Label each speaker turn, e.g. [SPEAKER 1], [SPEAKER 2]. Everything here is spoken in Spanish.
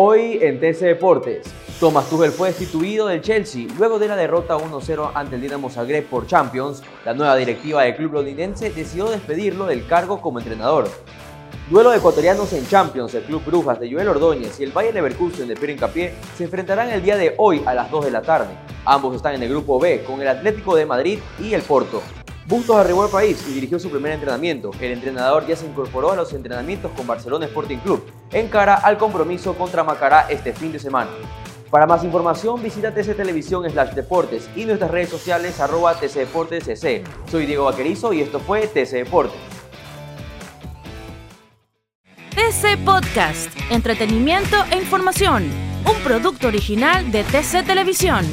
[SPEAKER 1] Hoy en TC Deportes, Thomas Tuchel fue destituido del Chelsea luego de la derrota 1-0 ante el Dinamo Zagreb por Champions. La nueva directiva del club londinense decidió despedirlo del cargo como entrenador. Duelo de ecuatorianos en Champions, el club Brujas de Joel Ordóñez y el Bayern Leverkusen de Pierre Incapié se enfrentarán el día de hoy a las 2 de la tarde. Ambos están en el grupo B con el Atlético de Madrid y el Porto. Bustos arribó al país y dirigió su primer entrenamiento. El entrenador ya se incorporó a los entrenamientos con Barcelona Sporting Club en cara al compromiso contra Macará este fin de semana. Para más información visita TC Televisión slash Deportes y nuestras redes sociales arroba TC Deportes. Soy Diego Vaquerizo y esto fue TC Deportes.
[SPEAKER 2] TC Podcast, entretenimiento e información, un producto original de TC Televisión.